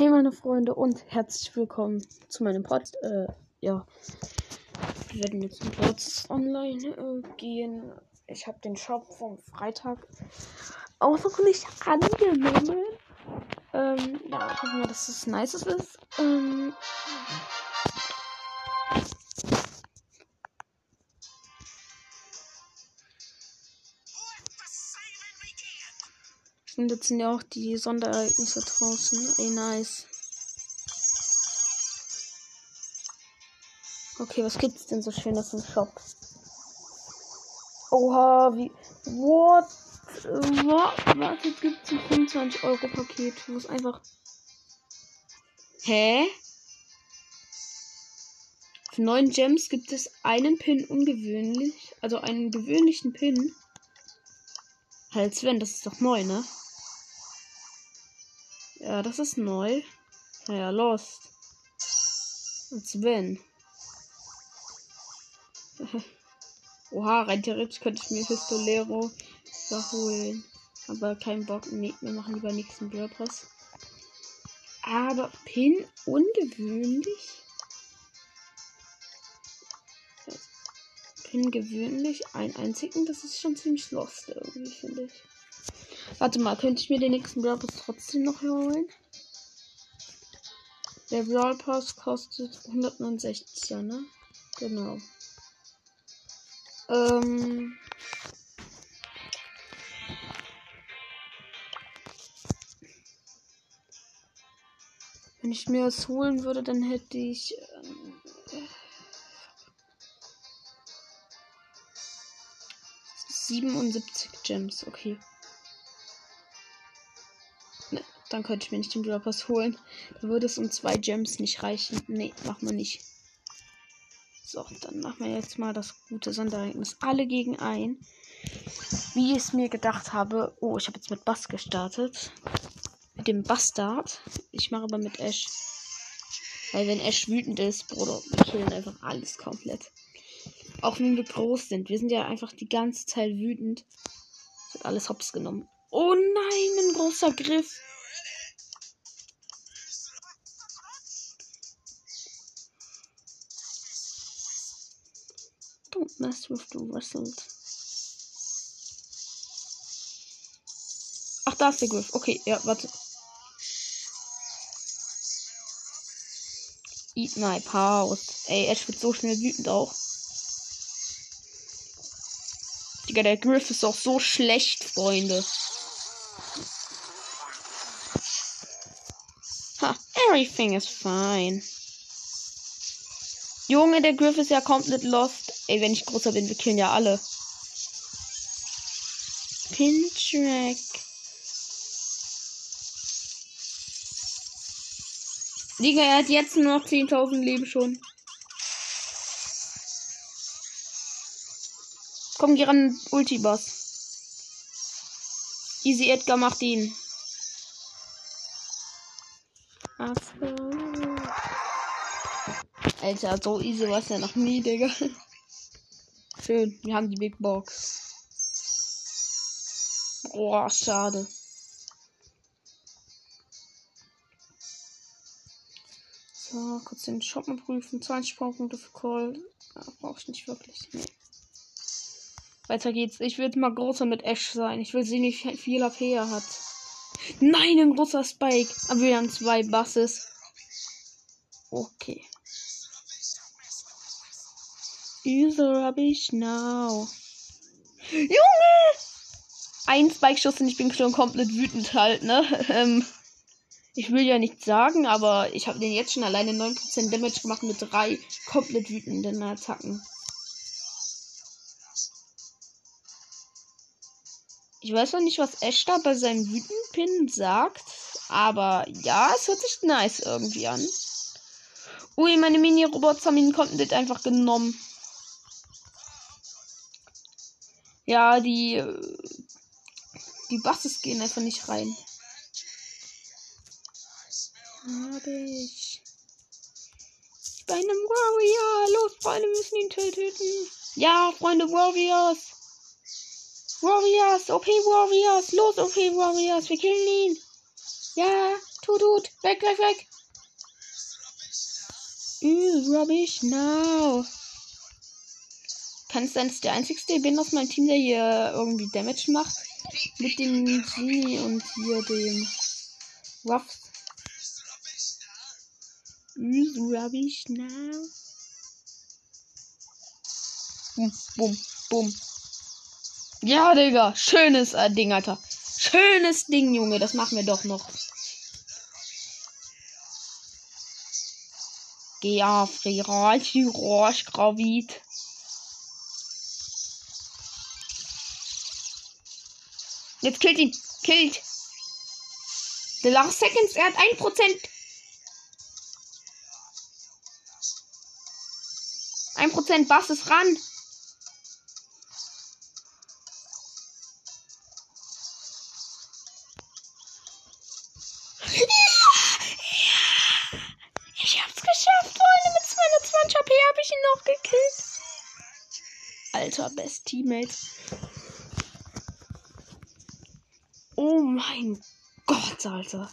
Hey meine Freunde und herzlich willkommen zu meinem Pod. Äh, ja, wir werden jetzt kurz online äh, gehen. Ich habe den Shop vom Freitag außerordentlich angenommen. Ähm, ja, ich hoffe mal, dass es nice ist. Ähm, Und jetzt sind ja auch die Sonderereignisse draußen. Ey, nice. Okay, was gibt's denn so schönes im Shop? Oha, wie. What? Was? Jetzt gibt's ein 25 Euro Paket, wo es einfach. Hä? Für neun Gems gibt es einen Pin ungewöhnlich. Also einen gewöhnlichen Pin. Halt Sven, das ist doch neu, ne? Ja, das ist neu. Naja, Lost. Und Sven. Oha, rein theoretisch könnte ich mir Pistolero holen. Aber kein Bock. Nee, wir machen lieber nächsten Brawl Pass. Aber Pin ungewöhnlich. Pin gewöhnlich. Ein einzigen, das ist schon ziemlich lost irgendwie, finde ich. Warte mal, könnte ich mir den nächsten Brawl Pass trotzdem noch holen? Der Brawl Pass kostet 169, ne? Genau. Ähm. Wenn ich mir das holen würde, dann hätte ich. Ähm, 77 Gems, okay. Dann könnte ich mir nicht den Brawl Pass holen. Da würde es um zwei Gems nicht reichen. Nee, machen wir nicht. So, dann machen wir jetzt mal das gute Sonderereignis. Alle gegen ein. Wie ich es mir gedacht habe. Oh, ich habe jetzt mit Bass gestartet. Mit dem Bastard. Ich mache aber mit Ash. Weil wenn Ash wütend ist, Bruder, wir killen einfach alles komplett. Auch wenn wir groß sind. Wir sind ja einfach die ganze Zeit wütend. Es wird alles hops genommen. Oh nein, ein großer Griff. With the whistles. Ach, da ist der Griff. Okay, ja, warte. Eat my pause. Ey, Ash wird so schnell wütend auch. Digga, der Griff ist auch so schlecht, Freunde. Ha, everything is fine. Junge, der Griff ist ja komplett lost. Ey, wenn ich großer bin, wir killen ja alle. Pintrack. Digga, er hat jetzt nur noch 10.000 Leben schon. Komm, geh ran, Ulti-Boss. Easy Edgar macht ihn. Alter, so easy war es ja noch nie, Digga. Schön, wir haben die Big Box. Boah, schade. So, kurz den Shop mal prüfen. 20 Punkte für Call. Ja, brauche ich nicht wirklich. Nee. Weiter geht's. Ich will mal großer mit Ash sein. Ich will sehen, wie viel AP er hat. Nein, ein großer Spike. Aber wir haben zwei Basses. Okay. Diese habe ich now. Junge! Ein Spike-Schuss und ich bin schon komplett wütend halt, ne? Ähm, ich will ja nichts sagen, aber ich habe den jetzt schon alleine 9% Damage gemacht mit drei komplett wütenden Attacken. Ich weiß noch nicht, was Ash da bei seinem Wütenpin sagt, aber ja, es hört sich nice irgendwie an. Ui, meine Mini-Robots haben ihn komplett einfach genommen. Ja, die. Die Basses gehen einfach nicht rein. Hab ich. Bin einem Warrior. Los, Freunde, müssen ihn töten. Ja, Freunde, Warriors. Warriors, OP Warriors. Los, OP Warriors. Wir killen ihn. Ja, Tut, tut. Weg, weg, weg. Use rubbish now. Kann es sein, dass der einzigste bin aus meinem Team, der hier irgendwie Damage macht? Mit dem Genie und hier dem Ruffs. Rubbish now. Bum, bum, bum. Ja, Digga. Schönes äh, Ding, Alter. Schönes Ding, Junge. Das machen wir doch noch. Geh auf, Rirachi, Roche, Gravit. Jetzt killt ihn. Killt. The last seconds. Er hat 1%. 1% Bass ist ran. Ich hab's geschafft, Freunde. Mit 220 HP habe ich ihn noch gekillt. Alter, Best Teammate. Oh mein Gott, Alter.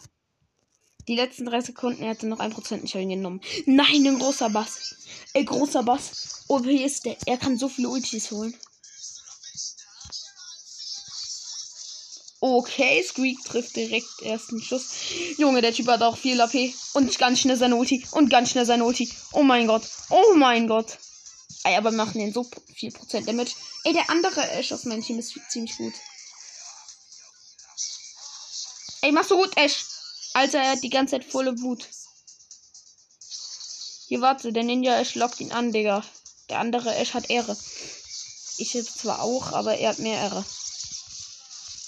Die letzten drei Sekunden, er hatte noch 1% nicht ihn genommen. Nein, ein großer Bass. Ey, großer Bass. Oh, wie ist der? Er kann so viele Ultis holen. Okay, Squeak trifft direkt ersten Schuss. Junge, der Typ hat auch viel AP. Und ganz schnell seine Ulti. Und ganz schnell seine Ulti. Oh mein Gott. Oh mein Gott. Ey, aber machen den so viel Prozent Damage. Ey, der andere Ash aus meinem Team ist ziemlich gut. Ey, machst du gut, Ash. Alter, er hat die ganze Zeit volle Wut. Hier, warte, der Ninja Ash lockt ihn an, Digga. Der andere Ash hat Ehre. Ich jetzt zwar auch, aber er hat mehr Ehre.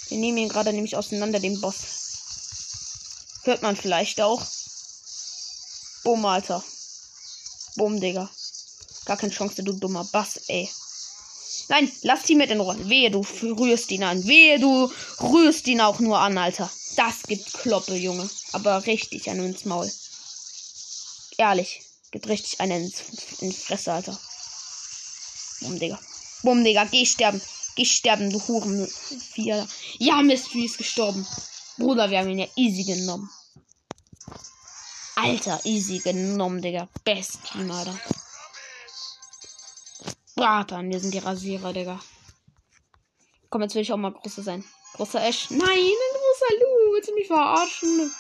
Wir nehmen ihn gerade nämlich auseinander, den Boss. Hört man vielleicht auch. Bumm, Alter. Bumm, Digga. Gar keine Chance, du dummer Bass, ey. Nein, lass die mit in Ruhe. Wehe, du rührst ihn an. Wehe, du rührst ihn auch nur an, Alter. Das gibt Kloppe, Junge. Aber richtig einen ins Maul. Ehrlich. Gibt richtig einen ins, in Fresse, Alter. Bumm, Digga. Bumm, Digga. Geh sterben. Geh sterben, du Hurenvieh. Ja, Mystery ist gestorben. Bruder, wir haben ihn ja easy genommen. Alter, easy genommen, Digga. Best Team, Alter. Bratan, wir sind die Rasierer, Digga. Komm, jetzt will ich auch mal großer sein. Großer Ash. Nein, ein großer Lu. Willst du mich verarschen?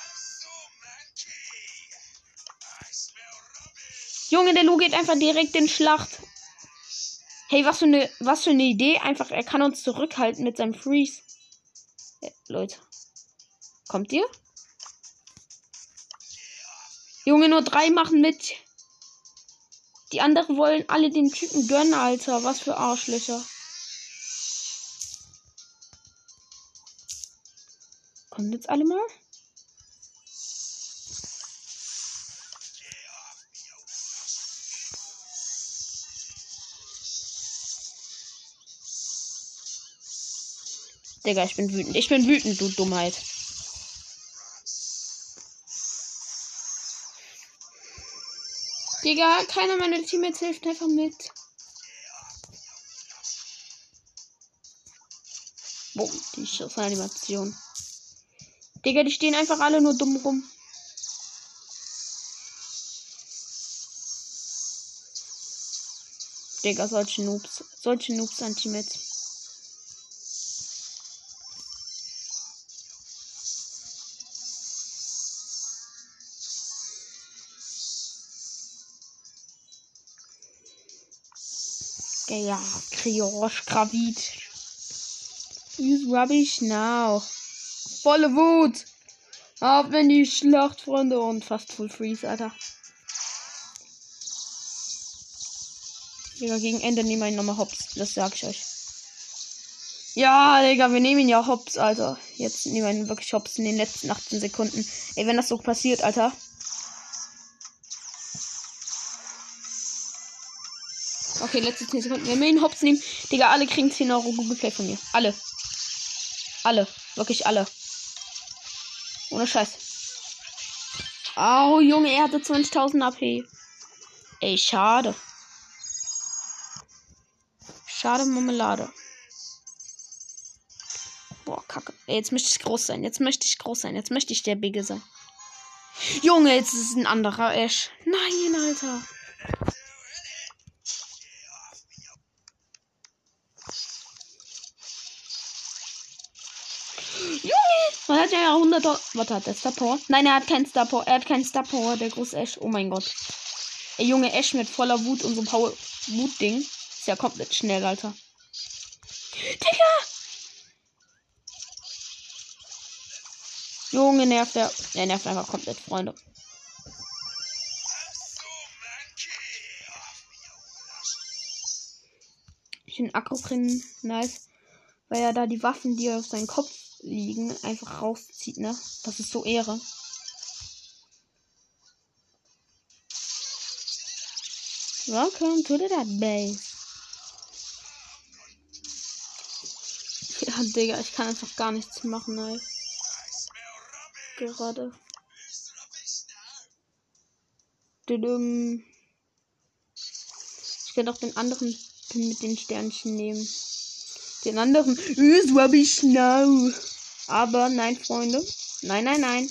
Junge, der Lu geht einfach direkt in Schlacht. Hey, was für eine, was für eine Idee. Einfach, er kann uns zurückhalten mit seinem Freeze. Hey, Leute. Kommt ihr? Junge, nur drei machen mit. Die anderen wollen alle den Typen gönnen, Alter. Was für Arschlöcher. Kommt jetzt alle mal? Digga, ich bin wütend. Ich bin wütend, du Dummheit. Digga, keiner meiner Teammates hilft einfach mit. Boom, die Schussanimation. Digga, die stehen einfach alle nur dumm rum. Digga, solche Noobs. Solche Noobs an Teammates. Ja, Kriosch, Gravit. Use rubbish now. Volle Wut. Ab in die Schlacht, Freunde. Und fast Full Freeze, Alter. Digga, gegen Ende nehmen wir ihn nochmal hops. Das sag ich euch. Ja, Digga, wir nehmen ihn ja hops, Alter. Jetzt nehmen wir ihn wirklich hops in den letzten 18 Sekunden. Ey, wenn das so passiert, Alter. Okay, letzte 10 Sekunden. Wir müssen Hops nehmen. Digga, alle kriegen 10 Euro Google Play von mir. Alle. Alle. Wirklich alle. Ohne Scheiß. Oh, Junge, er hatte 20.000 AP. Ey, schade. Schade Marmelade. Boah, kacke. Ey, jetzt möchte ich groß sein. Jetzt möchte ich groß sein. Jetzt möchte ich der Bigge sein. Junge, jetzt ist es ein anderer Ash. Nein, Alter. Junge, man hat ja 100. Warte, hat der Star Power? Nein, er hat keinen Star Power. Er hat keinen Star Power, der große Ash. Oh mein Gott. Ey, Junge, Ash mit voller Wut und so Power Wut-Ding. Ist ja komplett schnell, Alter. Digga! Junge, nervt er. Er nervt einfach komplett, Freunde. Ich finde Akroprin nice, weil er da die Waffen, die auf seinem Kopf liegen, einfach rauszieht, ne? Das ist so Ehre. Welcome to the Dead Base. Ja, Digga, ich kann einfach gar nichts machen, ey. Gerade. Ich könnte auch den anderen mit den Sternchen nehmen. Den anderen. Ist ich now. Aber nein, Freunde. Nein, nein, nein.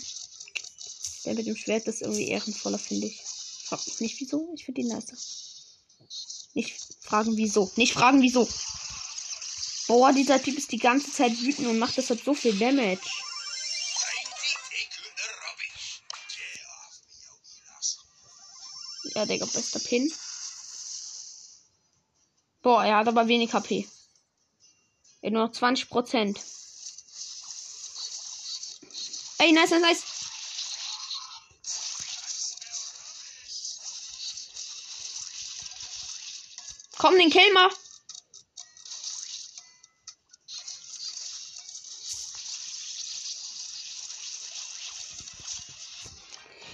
Der mit dem Schwert ist irgendwie ehrenvoller, finde ich. Frag mich nicht wieso. Ich finde die nicer. Nicht fragen wieso. Nicht fragen wieso. Boah, dieser Typ ist die ganze Zeit wütend und macht deshalb so viel Damage. Ja, Digga, bester Pin. Boah, er hat aber wenig HP. Er nur noch 20 Prozent. Ey, nice, nice, nice. Komm, den Kill mal.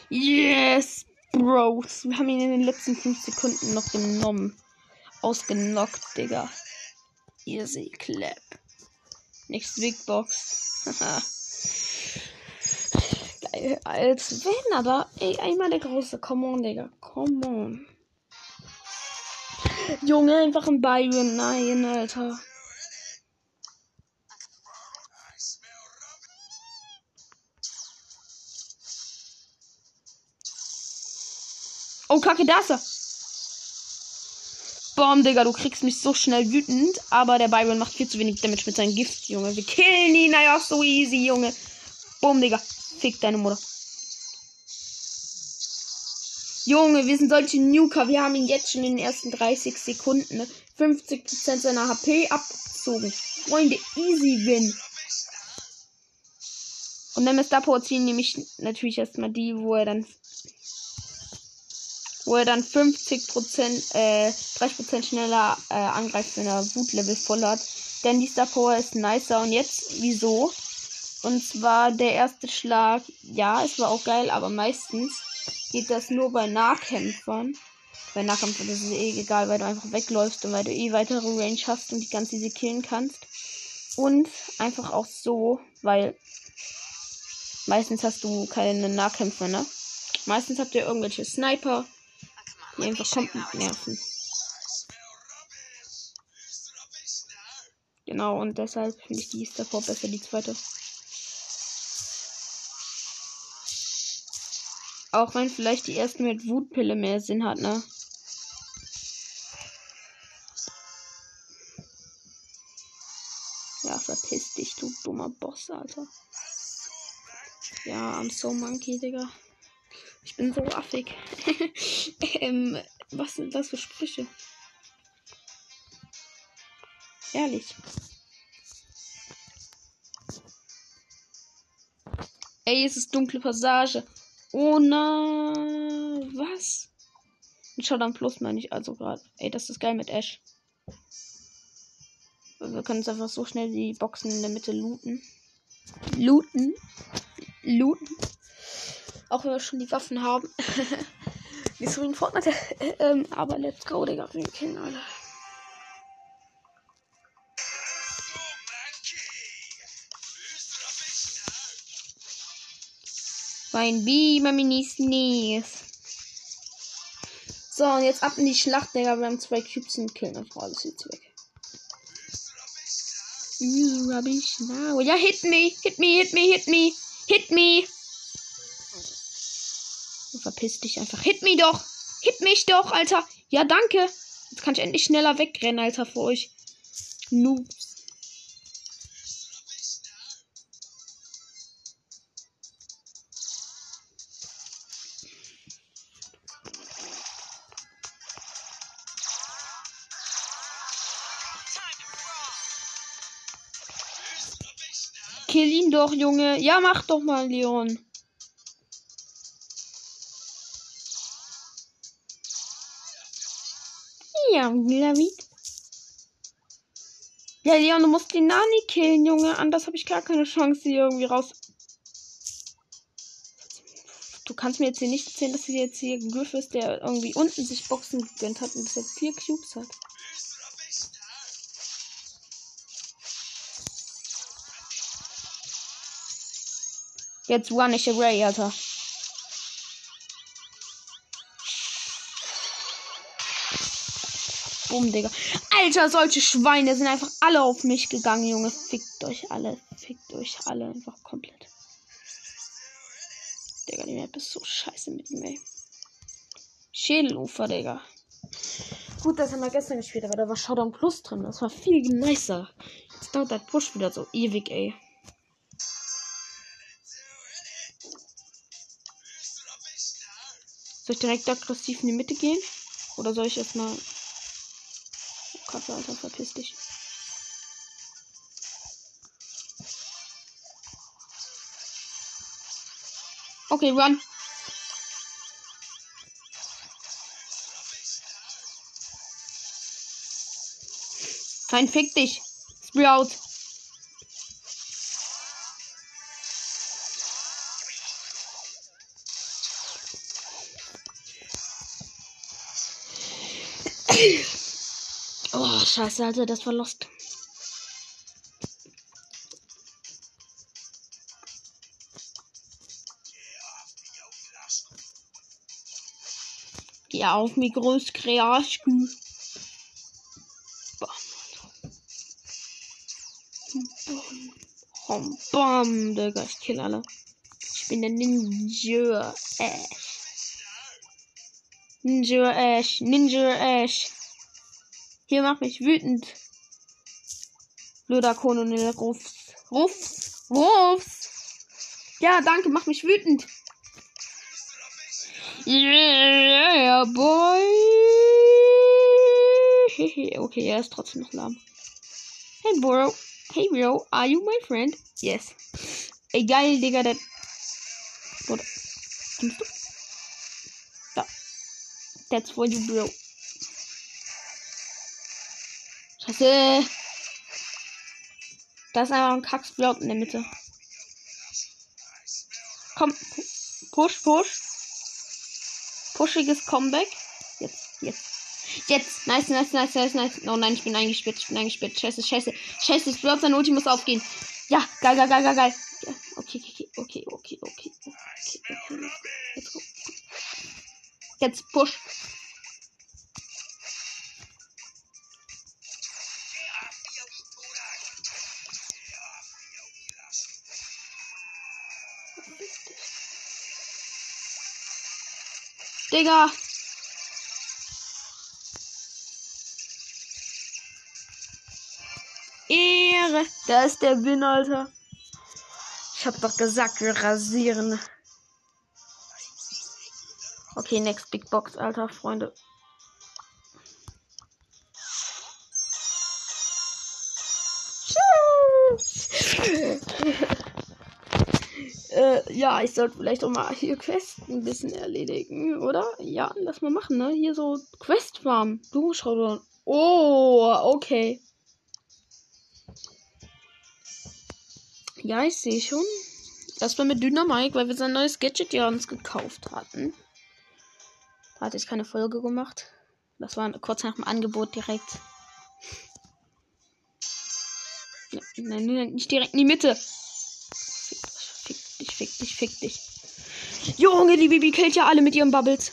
Yes, Bros. Wir haben ihn in den letzten 5 Sekunden noch genommen. Ausgenockt, Digga. Easy Clap. Next Big Box. Geil. Als wenn aber. Ey, einmal der große. Come on, Digga. Come on. Junge, einfach ein Byron. Nein, Alter. Oh, Kacke, da ist er. Bom, Digga, du kriegst mich so schnell wütend. Aber der Byron macht viel zu wenig Damage mit seinem Gift, Junge. Wir killen ihn, naja, so easy, Junge. Boom, Digga. Fick deine Mutter. Junge, wir sind solche Nuker. Wir haben ihn jetzt schon in den ersten 30 Sekunden ne? 50% seiner HP abgezogen. Freunde, easy win. Und dann Mr. Power ziehen nämlich natürlich erstmal die, wo er dann wo er dann 50%, äh, 30% schneller äh, angreift, wenn er Wutlevel voll hat. Denn die Star Power ist nicer. Und jetzt, wieso? Und zwar der erste Schlag, ja, es war auch geil, aber meistens geht das nur bei Nahkämpfern. Bei Nahkämpfern ist es eh egal, weil du einfach wegläufst und weil du eh weitere Range hast und die ganz easy killen kannst. Und einfach auch so, weil meistens hast du keine Nahkämpfer, ne? Meistens habt ihr irgendwelche Sniper, die einfach komplett nerven. Genau, und deshalb finde ich die Star besser, die zweite. Auch wenn vielleicht die erste mit Wutpille mehr Sinn hat, ne? Ja, verpiss dich, du dummer Boss, Alter. Ja, I'm so monkey, Digga. Ich bin so affig. ähm, was sind das für Sprüche? Ehrlich. Ey, es ist dunkle Passage. Oh nein. Was? Ein Showdown Plus meine ich also gerade. Ey, das ist geil mit Ash. Wir können jetzt einfach so schnell die Boxen in der Mitte looten. Looten. Looten. Auch wenn wir schon die Waffen haben. Wie so in Fortnite. ähm, aber let's go, Digga. Wir kennen alle. Mein B, mein Mini Sneeze. So, und jetzt ab in die Schlacht, Digga. Wir haben zwei Cubes und killen einfach alles jetzt weg. Rubbish now. Ja, hit me, hit me, hit me, hit me, hit me. Verpiss dich einfach. Hit mich doch! Hit mich doch, Alter! Ja, danke! Jetzt kann ich endlich schneller wegrennen, Alter, für euch. Noobs. Kill ihn doch, Junge. Ja, mach doch mal, Leon. David. Ja, Leon, du musst die Nani killen, Junge. Anders habe ich gar keine Chance, hier irgendwie raus. Du kannst mir jetzt hier nicht erzählen, dass hier jetzt hier Griff ist, der irgendwie unten sich Boxen gegönnt hat und das jetzt vier Cubes hat. Jetzt run ich away, Alter. Bumm, Digga. Alter, solche Schweine sind einfach alle auf mich gegangen, Junge. Fickt euch alle. Fickt euch alle einfach komplett. Digga, die Map ist so scheiße mit ihm, ey. Schädelufer, Digga. Gut, das haben wir gestern gespielt, aber da war Showdown Plus drin. Das war viel nicer. Jetzt dauert der Push wieder so ewig, ey. Soll ich direkt aggressiv in die Mitte gehen? Oder soll ich erstmal. Kacke, Alter, verpiss dich. Okay, run. Fein, fick dich. Sprout. Scheiße, Alter, das war lost. Geh auf mich groß Kreaschkü. Bam, bam, Digga, ich kill alle. Ich bin der Ninja Ash. Ninja Ash, Ninja Ash. Hier mach mich wütend. Blöder Kolonel Rufs. Rufs. Rufs. Ja, danke, mach mich wütend. Yeah, boy. okay, er ist trotzdem noch lahm. Hey, Bro. Hey, Bro. Are you my friend? Yes. Ey, geil, Digga, der. Oder. Da. That's for you, Bro. Scheiße. Da ist einfach ein Kacksblaut in der Mitte. Komm. Push, push. Pushiges Comeback. Jetzt, jetzt. Jetzt. Nice, nice, nice, nice, nice. Oh nein, ich bin eingesperrt. Ich bin eingesperrt. Scheiße, scheiße. Scheiße, ich glaube, sein Ulti muss aufgehen. Ja, geil, geil, geil, geil, geil. Okay, okay, okay, okay, okay, okay, okay. Jetzt push. Digga. Ehre. Da ist der Win, Alter. Ich hab doch gesagt, wir rasieren. Okay, next Big Box, Alter, Freunde. Ja, ich sollte vielleicht auch mal hier Quest ein bisschen erledigen, oder? Ja, lass mal machen, ne? Hier so Quest Farm. Du schau doch. Oh, okay. Ja, ich sehe schon. Das war mit Dynamike, weil wir sein neues Gadget ja uns gekauft hatten. Da hatte ich keine Folge gemacht. Das war kurz nach dem Angebot direkt. Nein, nein, nicht direkt in die Mitte dich, fick dich, fick dich. Junge, die Bibi killt ja alle mit ihren Bubbles.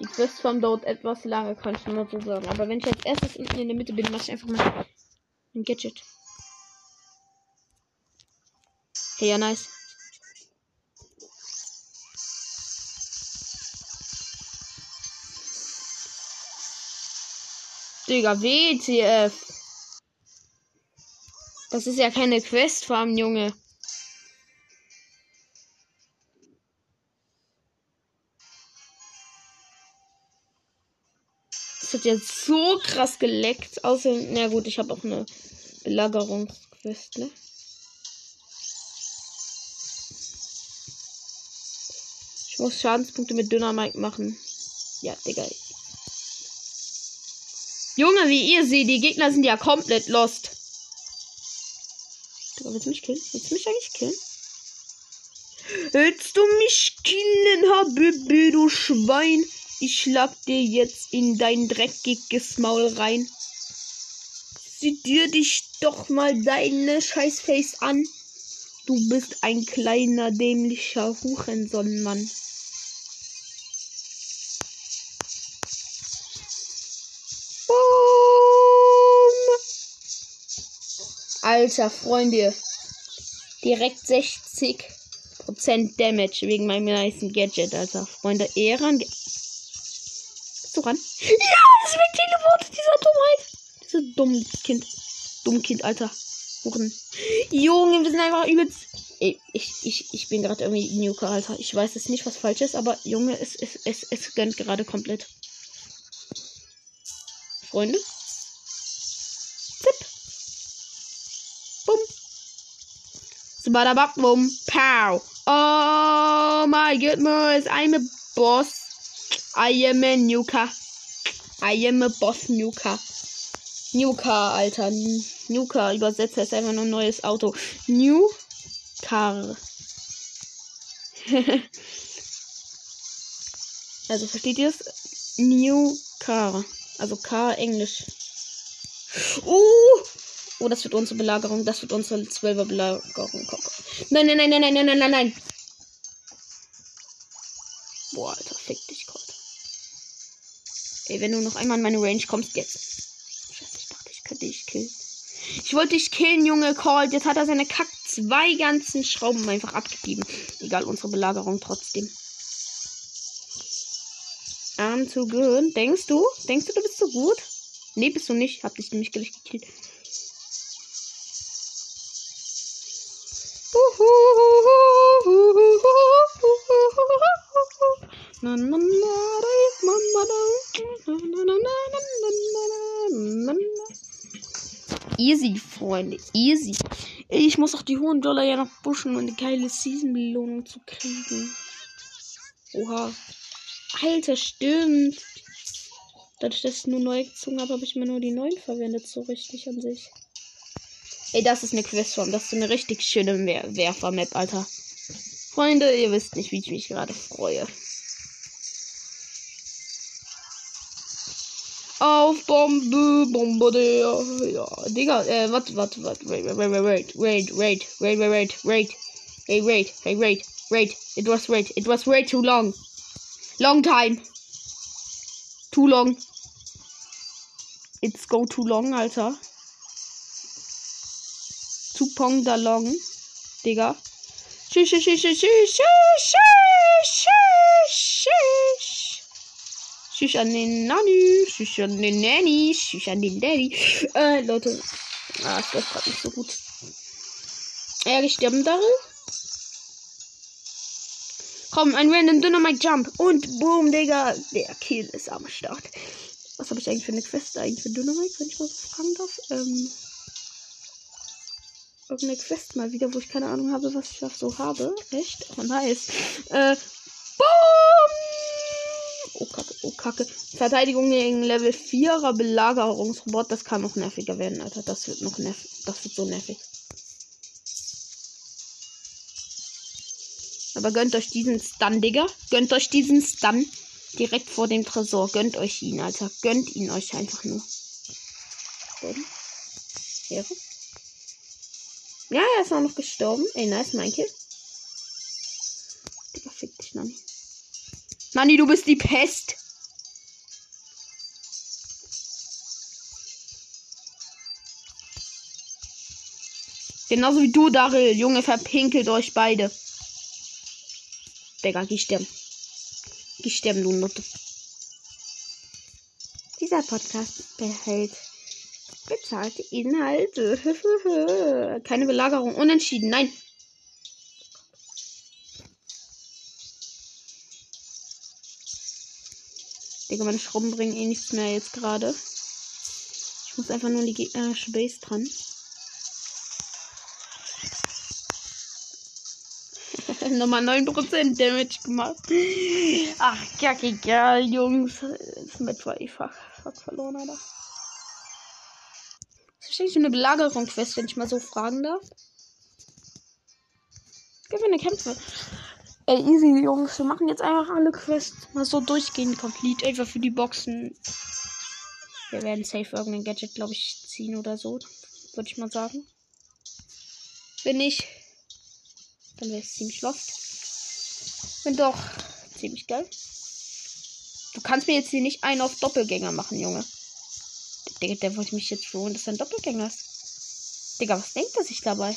Die Quest von dort etwas lange, kann ich nur so sagen. Aber wenn ich als erstes unten in der Mitte bin, mache ich einfach mal ein Gadget. Hey, ja, nice. Digga, WTF. Das ist ja keine Questfarm, Junge. Das hat jetzt so krass geleckt. Außer, na gut, ich habe auch eine Belagerungsquest, ne? Ich muss Schadenspunkte mit Dynamite machen. Ja, Digga. Junge, wie ihr seht, die Gegner sind ja komplett lost. Digga, willst du mich killen? Willst du mich eigentlich killen? Willst du mich killen, Habibi, du Schwein? Ich schlag dir jetzt in dein dreckiges Maul rein. Sieh dir dich doch mal deine Scheißface an. Du bist ein kleiner dämlicher Huchensonnenmann. Alter, Freunde. Direkt 60% Damage wegen meinem nice Gadget, Alter. Freunde, Ehren. Bist du ran? Ja, das ist wegteleportet, dieser Dummheit. Dieses dumme Kind. Dumm Kind, Alter. Huren. Junge, wir sind einfach übelst. Ey, ich, ich, ich bin gerade irgendwie Nuker, Alter. Ich weiß jetzt nicht, was falsch ist, aber Junge, es, es, es, es gönnt gerade komplett. Freunde? Spadabak boom. Pow. Oh my goodness. I'm a boss. I am a Nuka. I am a boss Nuka. Nuka, Alter. Nuka, Übersetzer ist einfach nur neues Auto. New Car. also versteht ihr es? New Car. Also Car Englisch. Uh! Oh, das wird unsere Belagerung. Das wird unsere 12er Belagerung. Nein, komm. Nein, nein, nein, nein, nein, nein, nein, nein. Boah, Alter, fick dich, Gott. Ey, wenn du noch einmal in meine Range kommst, jetzt. Scheiße, ich dachte, ich könnte dich killen. Ich wollte dich killen, Junge, Cold. Jetzt hat er seine Kack zwei ganzen Schrauben einfach abgegeben. Egal, unsere Belagerung trotzdem. I'm too good. Denkst du? Denkst du, du bist so gut? Nee, bist du nicht. Hab dich nämlich gleich gekillt. Easy, Freunde, easy. Ich muss auch die hohen Dollar ja noch pushen, um eine geile Season-Belohnung zu kriegen. Oha. Alter, stimmt. Dadurch, dass ich nur neu gezogen habe, habe ich mir nur die neuen verwendet, so richtig an sich. Ey, das ist eine Questform. Das ist eine richtig schöne Werfer-Map, Alter. Freunde, ihr wisst nicht, wie ich mich gerade freue. Auf Bombe, Bombardier. Ja, Digga, äh, warte, warte, warte. Wait, wait, wait, wait, wait, wait, wait, wait, wait. Hey, wait, hey, wait, wait. It was wait. It was way too long. Long time. Too long. It's go too long, Alter. Zupong Dalong. Digga. Tschüss, tschüss, tschüss, tschüss, tschüss, tschüss, tschüss. Tschüss an den Nanny, tschüss an den Nanny, tschüss an den Daddy. Äh, Leute. Ah, das läuft gerade nicht so gut. Ja, gestorben darin. Komm, ein random Dynamite Jump. Und boom, Digga. Der Kill ist am Start. Was habe ich eigentlich für eine Quest eigentlich für Dynamite, wenn ich mal so fragen darf? Ähm irgendeine Quest mal wieder, wo ich keine Ahnung habe, was ich da so habe. Echt? Oh, nice. Äh, boom! Oh, Kacke, oh, Kacke. Verteidigung gegen Level 4er Belagerungsrobot. Das kann noch nerviger werden, Alter. Das wird noch nervig. Das wird so nervig. Aber gönnt euch diesen Stun, Digga. Gönnt euch diesen Stun. Direkt vor dem Tresor. Gönnt euch ihn, Alter. Gönnt ihn euch einfach nur. Ehre. Ja, er ist auch noch gestorben. Ey, nice, mein Kill. Nani, du bist die Pest. Genauso wie du, Daryl. Junge, verpinkelt euch beide. Digga, geh sterben. Geh sterben, du Nutte. Dieser Podcast behält bezahlte Inhalte. Keine Belagerung. Unentschieden. Nein. Digga, meine Schrauben bringen eh nichts mehr jetzt gerade. Ich muss einfach nur die gegnerische Base dran. Nochmal 9% Damage gemacht. Ach, kack, egal, Jungs. Das Match war eh fuck, fuck verloren, Alter. Das ist wahrscheinlich eine Belagerung-Quest, wenn ich mal so fragen darf. Gewinne Kämpfe. Ey, easy, Jungs. Wir machen jetzt einfach alle Quests mal so durchgehend komplett. Einfach für die Boxen. Wir werden safe irgendein Gadget, glaube ich, ziehen oder so. Würde ich mal sagen. Wenn nicht, dann wäre es ziemlich lost. Wenn doch, ziemlich geil. Du kannst mir jetzt hier nicht einen auf Doppelgänger machen, Junge. Der, der wollte mich jetzt schon, dass er ein Doppelgänger ist. Digga, was denkt er sich dabei?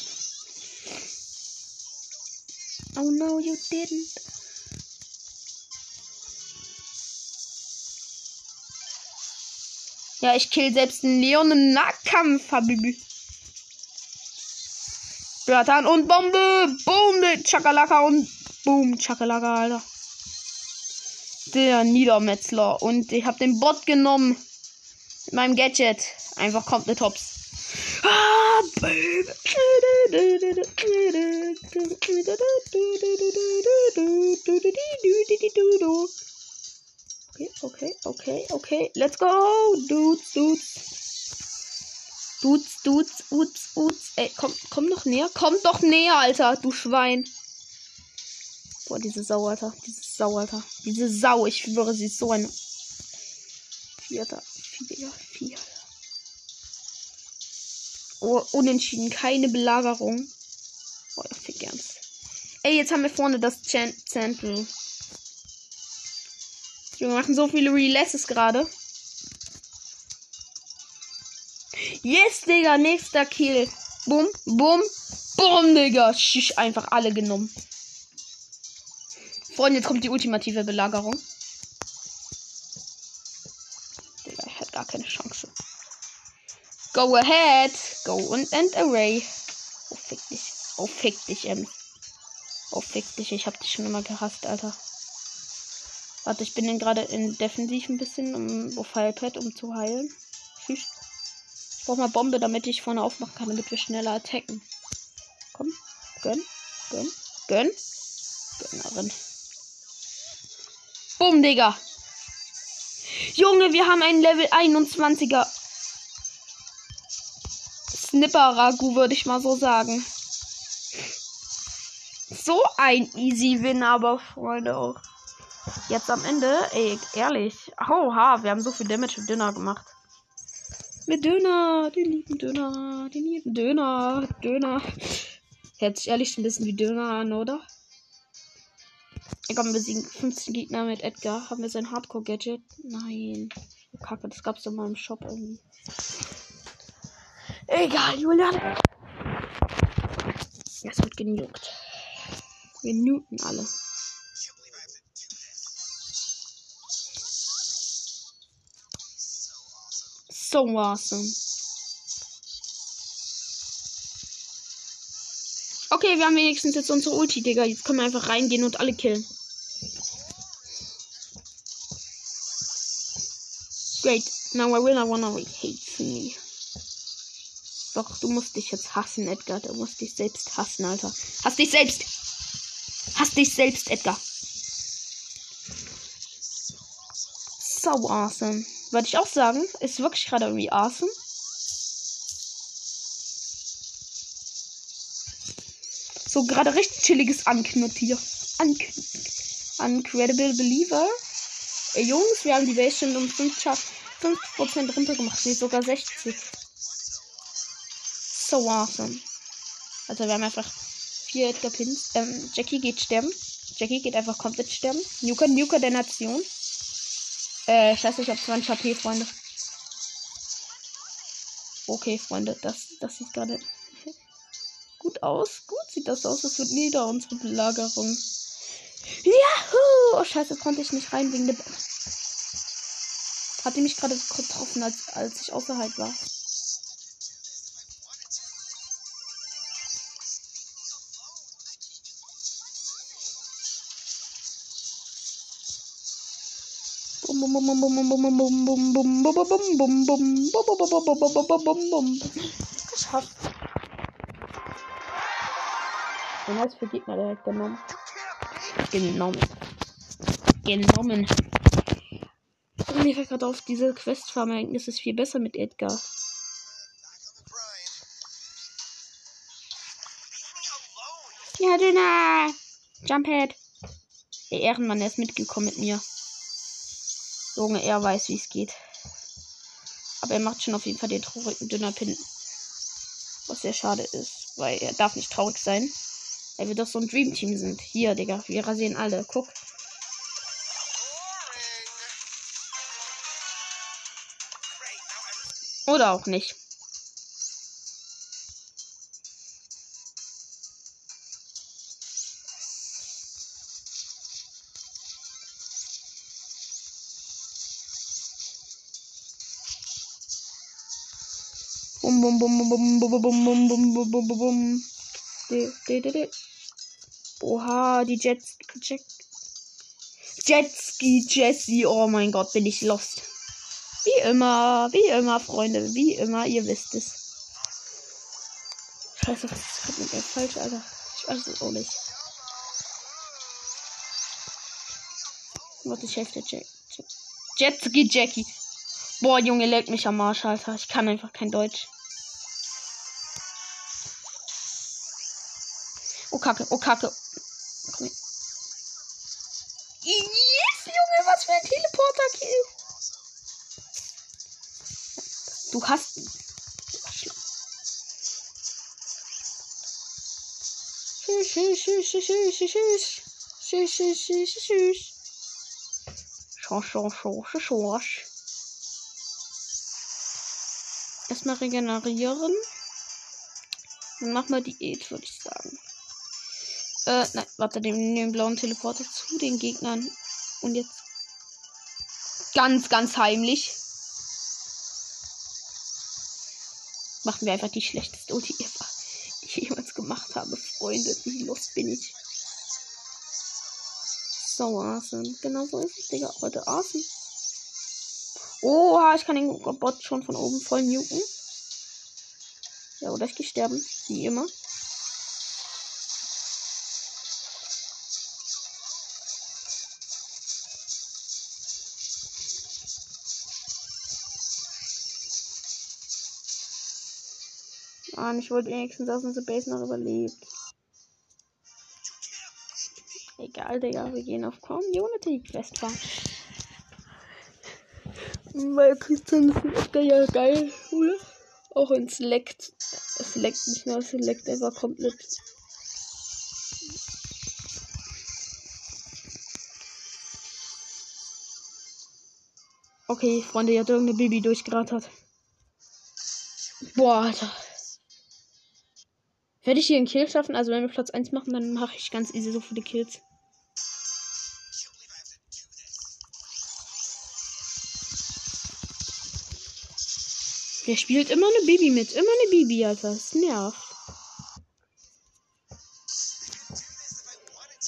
Oh no, you didn't. Ja, ich kill selbst einen Leon im Nahkampf, Habibi. Bertan und Bombe. Boom, Chakalaka und Boom, Chakalaka, Alter. Der Niedermetzler. Und ich hab den Bot genommen. Mit meinem Gadget. Einfach kommt eine Tops. Ah, Okay, okay, okay. Let's go, dudes, dudes. Dudes, Dudes, Uts, Uts. Ey, komm, komm doch näher. Komm doch näher, Alter, du Schwein. Boah, diese Sau, Alter. Diese Sau, Alter. Diese Sau, ich schwöre, sie ist so eine. Vierter, vier, vier. Oh, unentschieden, keine Belagerung. Oh, ja, fick ernst. Ey, jetzt haben wir vorne das Central. Wir machen so viele Releases gerade. Yes, Digga, nächster Kill. Bum, bum, bum, Digga. Schisch, einfach alle genommen. Freunde, jetzt kommt die ultimative Belagerung. Digga, ich hatte gar keine Chance. Go ahead. Go und end array. Oh, fick dich. Oh, fick dich, Ems. Oh, fick dich. Ich hab dich schon immer gehasst, Alter. Warte, ich bin denn gerade in Defensiv ein bisschen um, auf Heilpad, um zu heilen. Tschüss brauche mal Bombe, damit ich vorne aufmachen kann, damit wir schneller attacken. Komm, gönn, gönn, gönn. Gönnerin. Bumm, Digga. Junge, wir haben einen Level 21er. Snipper-Ragu, würde ich mal so sagen. So ein easy Win, aber Freunde auch. Jetzt am Ende, ey, ehrlich. Oha, wir haben so viel Damage mit Dinner gemacht. Mit Döner, den lieben Döner, den lieben Döner, Döner. Hört sich ehrlich ein bisschen wie Döner an, oder? Komm, wir besiegen 15 Gegner mit Edgar. Haben wir sein Hardcore-Gadget? Nein. Kacke, das gab's doch mal im Shop irgendwie. Egal, Julian. Es wird genugt. Wir newten alle. so awesome. Okay, wir haben wenigstens jetzt unsere Ulti, Digga. Jetzt können wir einfach reingehen und alle killen. Great. Now I will not wanna hate me. Doch, du musst dich jetzt hassen, Edgar. Du musst dich selbst hassen, Alter. Hass dich selbst. Hass dich selbst, Edgar. So awesome. Würde ich auch sagen. Ist wirklich gerade irgendwie awesome. So, gerade richtig chilliges Anknut hier. Un Uncredible Believer. Ey, Jungs, wir haben die Base schon um 5%, 5 runtergemacht. Nee, sogar 60. So awesome. Also, wir haben einfach vier Pins. Ähm, Jackie geht sterben. Jackie geht einfach komplett sterben. Nuker, Nuker der Nation. Äh, ich weiß nicht, ob 20 HP, Freunde. Okay, Freunde, das, das ist gerade. gut aus. Gut sieht das aus. Das wird nieder, unsere Belagerung. Yahoo! Oh, scheiße, konnte ich nicht rein wegen der... Hat die mich gerade getroffen, als, als ich außerhalb war. Geschafft. Den heißt für Gegner direkt genommen. Genommen. Genommen. Mir fällt gerade auf, diese Questfarm-Ereignis ist viel besser mit Edgar. Ja, Dünner! Jumphead! Der Ehrenmann, der ist mitgekommen mit mir. Junge, er weiß, wie es geht. Aber er macht schon auf jeden Fall den traurigen Dünner-Pin. Was sehr schade ist, weil er darf nicht traurig sein. Er wird doch so ein Dream Team sind. Hier, Digga, wir rasieren alle. Guck. Oder auch nicht. Bum bum bum bum bum bum bum bum bum bum bum. Oha, die Jets. Jet, Jetski Jessie. Oh mein Gott, bin ich lost. Wie immer, wie immer, Freunde. Wie immer, ihr wisst es. Scheiße, was ist mit mir falsch, Alter? Ich weiß es auch nicht. Warte, ich helfe der Jack. Jetski Jackie. Boah, Junge, leckt mich am Arsch, Alter. Ich kann einfach kein Deutsch. Oh Kacke, oh Kacke. Komm her. Yes, Junge, was für ein Teleporter-Kill. Du hast. Tschüss, tschüss, tschüss, tschüss, tschüss, tschüss. Tschüss, tschüss, tschüss, tschüss. Schau, schau, schau, schau. Erstmal regenerieren. Dann machen wir Diät, würde ich sagen. Äh, nein, warte, den, den blauen Teleporter zu den Gegnern. Und jetzt ganz, ganz heimlich. Machen wir einfach die schlechteste Ulti ever, die ich jemals gemacht habe. Freunde, wie los bin ich. So awesome. Genau so ist es, Digga. Heute awesome. Oha, ich kann den Bot schon von oben voll nuken. Ja, oder ich gehe sterben. Wie immer. Mann, ich wollte wenigstens aus unserer Base noch überlebt. Egal, Digga, wir gehen auf Community Quest fahren. Weil Christian ist ja geil, oder? Auch leckt. Es leckt nicht es leckt einfach komplett. Okay, Freunde, ihr hat irgendeine Baby durchgerattert. Boah, Alter. Werde ich hier einen Kill schaffen? Also wenn wir Platz 1 machen, dann mache ich ganz easy so viele Kills. Der spielt immer eine Baby mit. Immer eine Baby, Alter. Das nervt.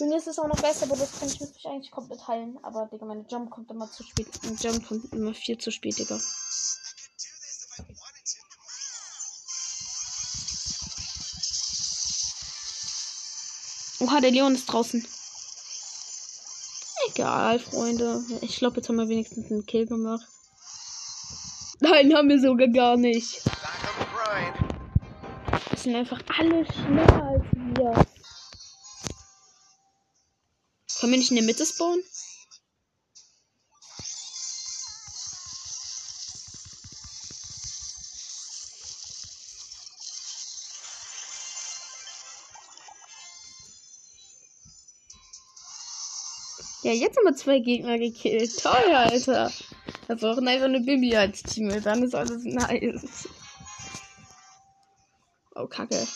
Und jetzt ist es auch noch besser, aber das kann ich mich eigentlich komplett heilen. Aber, Digga, meine Jump kommt immer zu spät. Mein Jump kommt immer viel zu spät, Digga. Oha, der Leon ist draußen. Egal, Freunde. Ich glaube, jetzt haben wir wenigstens einen Kill gemacht. Nein, haben wir sogar gar nicht. Das sind einfach alle schneller als wir. Können wir nicht in der Mitte spawnen? Ja, jetzt haben wir zwei Gegner gekillt. Toll, Alter. Wir brauchen einfach eine Bibi als Team. Dann ist alles nice. Oh, kacke.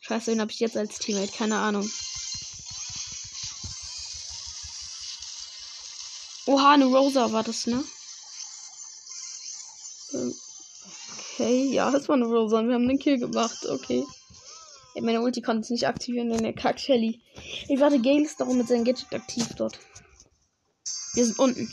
Scheiße, wen habe ich jetzt als Teammate? Keine Ahnung. Oha, eine Rosa war das, ne? Ähm, okay, ja, das war eine Rosa wir haben einen Kill gemacht. Okay. Meine Ulti konnte es nicht aktivieren, denn der Kack Shelly. Ich warte, Gale ist darum mit seinem Gadget aktiv dort. Wir sind unten.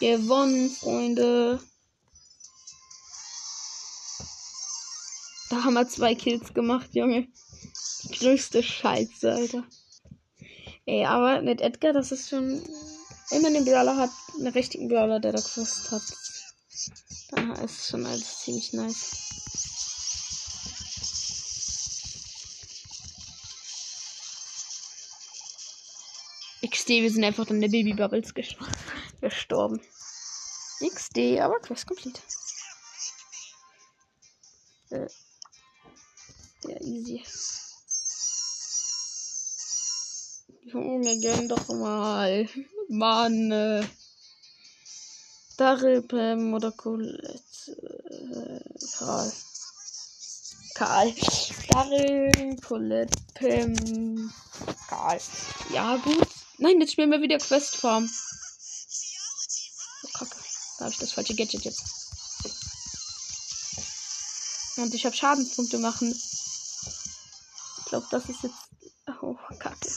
Gewonnen, Freunde. Da haben wir zwei Kills gemacht, Junge. Die größte Scheiße, Alter. Ey, aber mit Edgar, das ist schon. Wenn man einen Brawler hat, einen richtigen Brawler, der da Quest hat, dann ist schon alles ziemlich nice. XD, wir sind einfach dann der Baby Bubbles gestorben. XD, aber Quest complete. Äh, easy. Junge, gönn doch mal. Mann. Äh. Daryl, Pam oder Colette. Äh, Karl. Karl. Daryl, Colette, Pam, Karl. Ja, gut. Nein, jetzt spielen wir wieder Quest Farm. Da habe ich das falsche Gadget jetzt. Und ich habe Schadenspunkte machen. Glaube, das ist jetzt. Oh, kacke.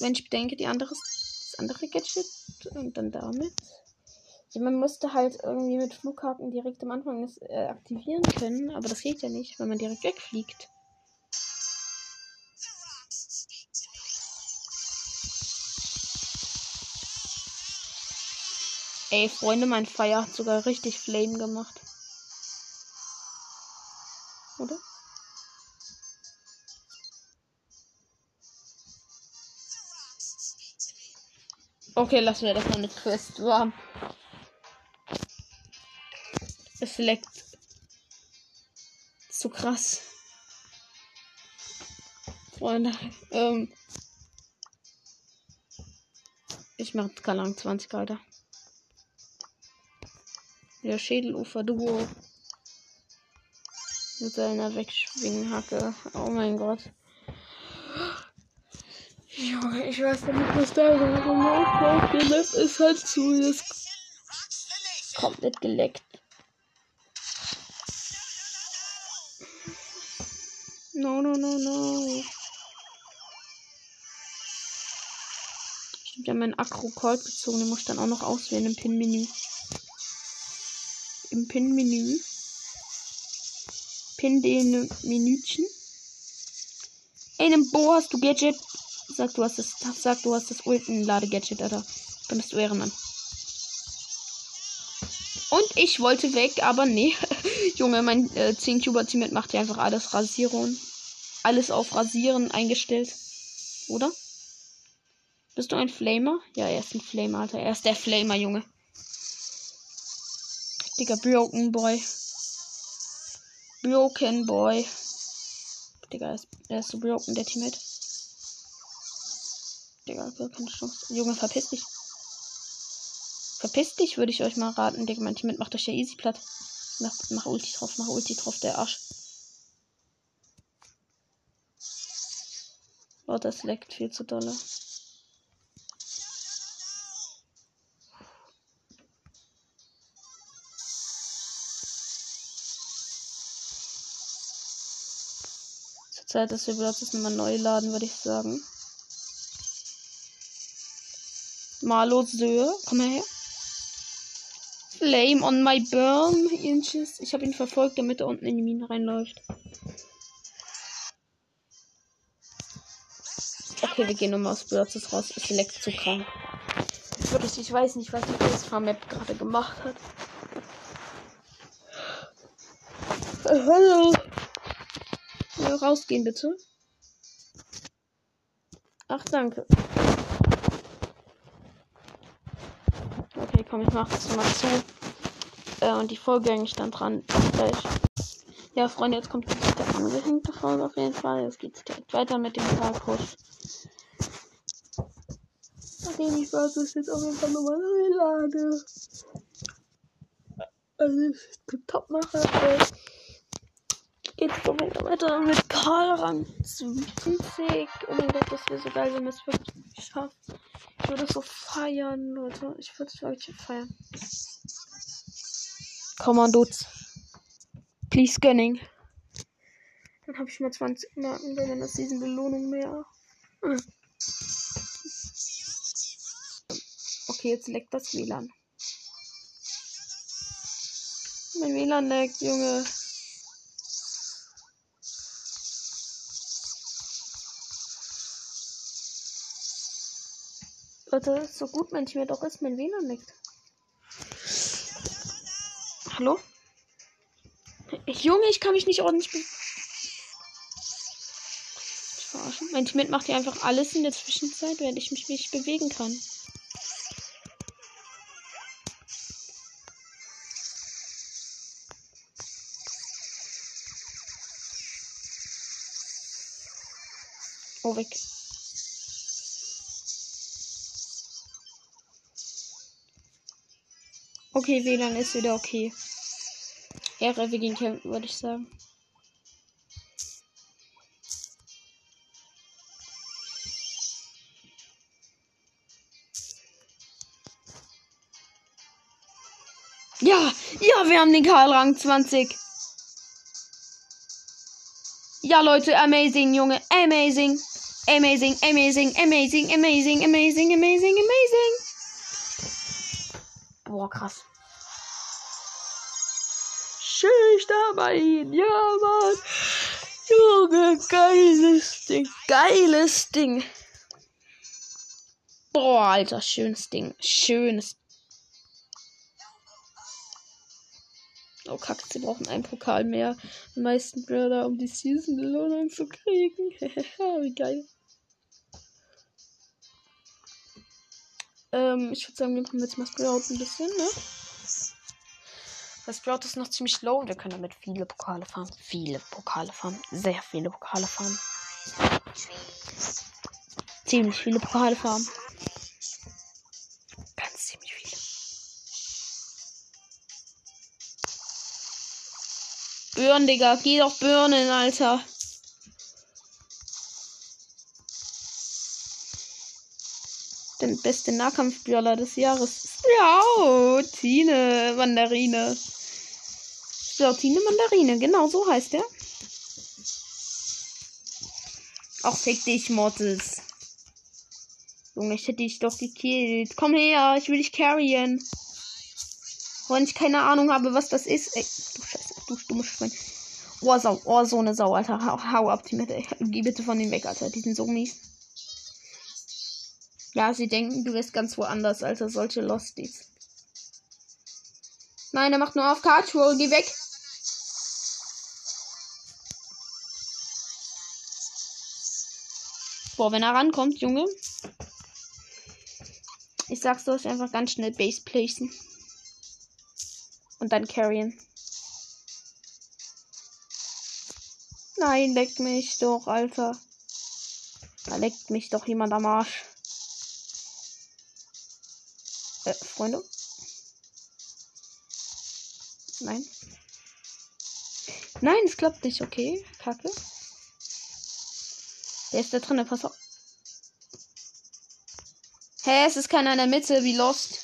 Wenn ich bedenke, die andere, das andere Gadget und dann damit. Ja, man musste halt irgendwie mit Flughaken direkt am Anfang das, äh, aktivieren können, aber das geht ja nicht, wenn man direkt wegfliegt. Ey, Freunde, mein Feier hat sogar richtig Flame gemacht. Oder? Okay, lassen wir das mal eine Quest warm. Es leckt. Zu krass. Freunde, ähm. Ich mach Kalang 20, Alter. Der Schädelufer-Duo. Mit seiner Wegschwingenhacke. Oh mein Gott. Junge, ich weiß nicht, was da gemacht Der Map ist halt zu. Ist komplett geleckt. No, no, no, no. Ich habe meinen Akro Cold gezogen. Den muss ich dann auch noch auswählen im Pin-Menü im Pin-Menü. Pin den Minütchen. Ey, nimm Bo, hast du Gadget? Sag, du hast das, sag, du hast das Ulten-Lade-Gadget, Alter. Dann bist du Ehrenmann. Und ich wollte weg, aber nee. Junge, mein äh, 10 Cuber Team macht ja einfach alles Rasieren. Alles auf Rasieren eingestellt. Oder? Bist du ein Flamer? Ja, er ist ein Flamer, Alter. Er ist der Flamer, Junge. Digga, Broken Boy. Broken Boy. Digga, er ist, er ist so broken, der Teammate. Digga, keine Chance. Junge, verpiss dich. Verpiss dich, würde ich euch mal raten. Digga, mein Teammate macht euch ja easy platt. Mach, mach Ulti drauf, mach Ulti drauf, der Arsch. Oh, das leckt viel zu dolle. Zeit, dass wir das nochmal neu laden, würde ich sagen. Marlo Söhe, komm mal her. Flame on my burn inches. Ich habe ihn verfolgt, damit er unten in die Mine reinläuft. Okay, wir gehen nochmal aus Börzes raus. Es leckt zu krank. Wirklich, ich weiß nicht, was die PS Map gerade gemacht hat. Hallo rausgehen, bitte? Ach, danke. Okay, komm, ich mach das mal zu. Äh, und die Folge eigentlich dann dran. Gleich. Ja, Freunde, jetzt kommt die angehängte Folge auf jeden Fall. Jetzt geht's direkt weiter mit dem Parkhaus. Nachdem ich war, ist jetzt auf jeden Fall nochmal lade. Also, ich top mache. Äh, geht's doch weiter mit Karl Rang 20. Oh mein Gott, das wäre so geil, wenn wir es wirklich schaffen. Ich würde es so feiern, Leute. Ich würde es wirklich feiern. Kommandos. Please Gunning. Dann habe ich mal 20 Marken, wenn das diesen Belohnung mehr. Hm. Okay, jetzt leckt das WLAN. Mein WLAN leckt, Junge. Leute, so gut manchmal doch ist, mein WLAN leckt. Hallo? Junge, ich kann mich nicht ordentlich be verarschen. Mein Teammate macht hier einfach alles in der Zwischenzeit, während ich mich nicht bewegen kann. Oh, weg. Okay, WLAN ist wieder okay. Ehre, wir gehen kämpfen, würde ich sagen. Ja, ja, wir haben den Karl Rang 20. Ja, Leute, amazing, Junge, amazing. Amazing, amazing, amazing, amazing, amazing, amazing, amazing. Boah, krass. Schicht dabei. Ja, Mann. Junge, geiles Ding. Geiles Ding. Boah, Alter, schönes Ding. Schönes. Oh, Kacke, sie brauchen einen Pokal mehr. Am meisten Brawler, um die Season-Belohnung zu kriegen. Wie geil. Ähm, ich würde sagen, wir machen jetzt mal Sprout ein bisschen, ne? Weil Sprout ist noch ziemlich low und wir können damit viele Pokale fahren. Viele Pokale fahren. Sehr viele Pokale fahren. Ziemlich viele Pokale fahren. Ganz ziemlich viele. Birnen, Digga. Geh doch Birnen, Alter. den beste Nahkampfbrawler des Jahres. Ja, oh, Tine Mandarine. So, Tine Mandarine, genau so heißt er. Auch fick dich, Mortis. Junge, ich hätte dich doch gekillt. Komm her, ich will dich carryen. Wenn ich keine Ahnung habe, was das ist. Ey, du Scheiße, du dummes Schwein. Oh, Sau. Oh, so eine Sau, Alter. Hau, ab, Teammate. Geh bitte von dem weg, Alter. Die sind so mies. Ja, sie denken, du bist ganz woanders, Alter. Solche Losties. Nein, er macht nur auf Cardroll. Geh weg. Boah, wenn er rankommt, Junge. Ich sag's euch einfach ganz schnell Base placen. Und dann carryen. Nein, leckt mich doch, Alter. Da leckt mich doch jemand am Arsch. Äh, Freunde? Nein. Nein, es klappt nicht, okay. Kacke. Wer ist da drin? Pass auf. Hä, es ist keiner in der Mitte, wie lost.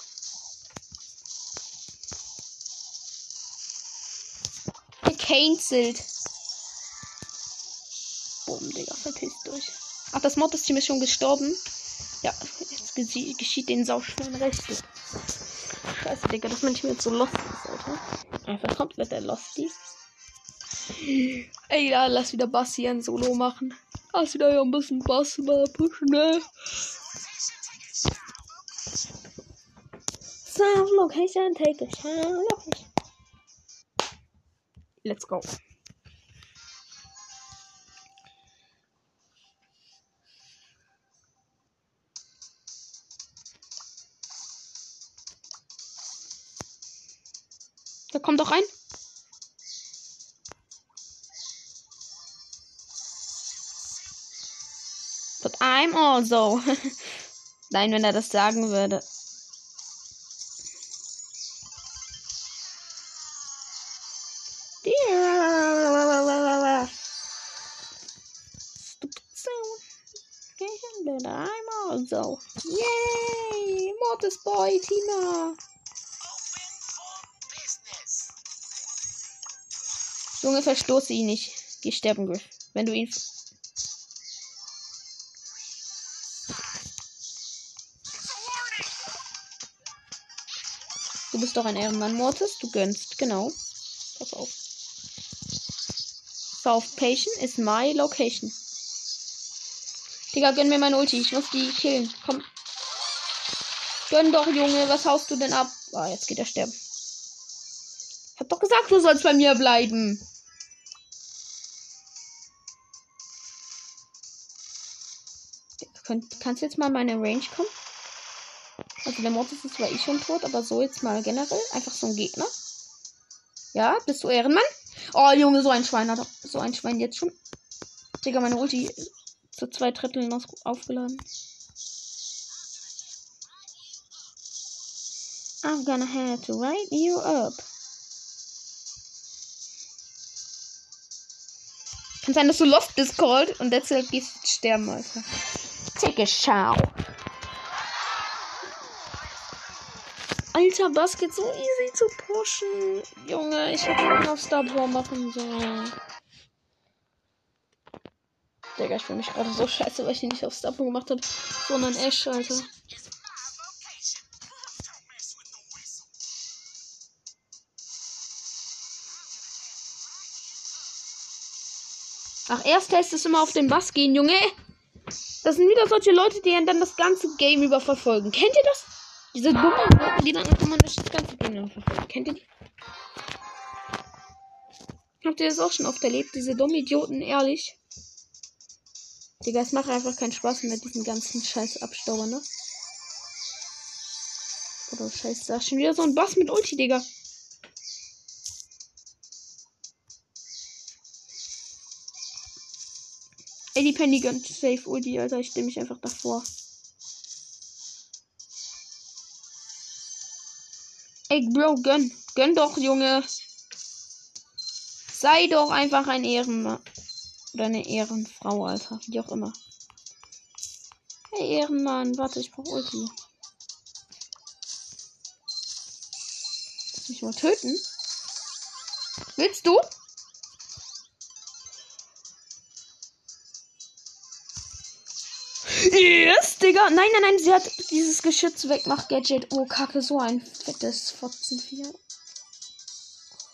Gecancelt. Boom, Digga, verpisst durch. Ach, das Mod-Team ist schon gestorben. Ja, jetzt geschieht den sauschweren Rechte. Scheiße, Digga, dass man nicht mehr so lost ist, Alter. Einfach komplett der Losty. Ey, ja, lass wieder Bass hier ein Solo machen. Lass wieder ein bisschen Bass mal pushen, ne? Sound location, take a sound location. Let's go. Da kommt doch rein. I'm also. Nein, wenn er das sagen würde. I'm also. Yay! Mortis Boy, Tina! Junge, verstoße ihn nicht. Geh sterben, Griff. Wenn du ihn bist doch ein Ehrenmann, Mortis. Du gönnst, genau. Pass auf. South Patient is my location. Digga, gönn mir mein Ulti. Ich muss die killen. Komm. Gönn doch, Junge. Was haust du denn ab? Ah, jetzt geht er sterben. Ich hab doch gesagt, du sollst bei mir bleiben. kannst du jetzt mal in meine Range kommen? Also der Mortis ist zwar eh schon tot, aber so jetzt mal generell. Einfach so ein Gegner. Ja, bist du Ehrenmann? Oh, Junge, so ein Schwein hat so ein Schwein jetzt schon. Digga, meine Ulti zu zwei Dritteln aufgeladen. I'm gonna have to write you up. Kann sein, dass du lost bist, Cold, und deshalb gehst du sterben, Alter. Take a Alter, Bass geht so easy zu pushen. Junge, ich hätte schon auf Star machen sollen. Digga, ich fühle mich gerade so scheiße, weil ich ihn nicht auf Star gemacht habe, sondern Ash, Alter. Ach, erst lässt es immer auf den Bass gehen, Junge. Das sind wieder solche Leute, die dann das ganze Game über verfolgen. Kennt ihr das? Diese dummen Leute, die dann einfach mal das ganze Game verfolgen. Kennt ihr die? Habt ihr das auch schon oft erlebt? Diese dummen Idioten, ehrlich. Digga, es macht einfach keinen Spaß mit diesen ganzen scheiß Abstauber, ne? Oder scheiß, da ist schon wieder so ein Boss mit Ulti, Digga. Ey, die Penny gönnt safe Ulti, Alter. Ich stelle mich einfach davor. Ey, Bro, gönn. Gönn doch, Junge. Sei doch einfach ein Ehrenmann. Oder eine Ehrenfrau, Alter. Wie auch immer. Hey, Ehrenmann. Warte, ich brauche Ulti. Lass mich mal töten. Willst du? Yes, Digga. Nein, nein, nein. Sie hat dieses Geschütz wegmacht Gadget. Oh, Kacke. So ein fettes Fotzenvieh.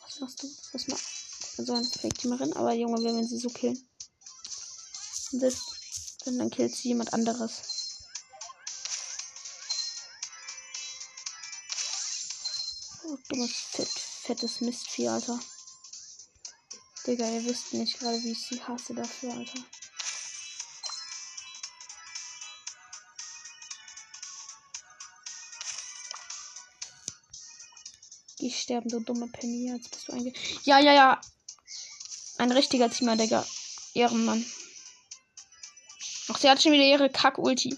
Was machst du? Was machst du? So eine Fake-Teamerin. Aber Junge, wir sie so killen. Und das, dann, dann killt sie jemand anderes. Oh, dummes, fett, fettes Mistvieh, Alter. Digga, ihr wisst nicht gerade, wie ich sie hasse dafür, Alter. Die sterben, so dumme Penny. Jetzt bist du einge. Ja, ja, ja. Ein richtiger Teamer, Digga. Ehrenmann. Ach, sie hat schon wieder ihre Kack-Ulti.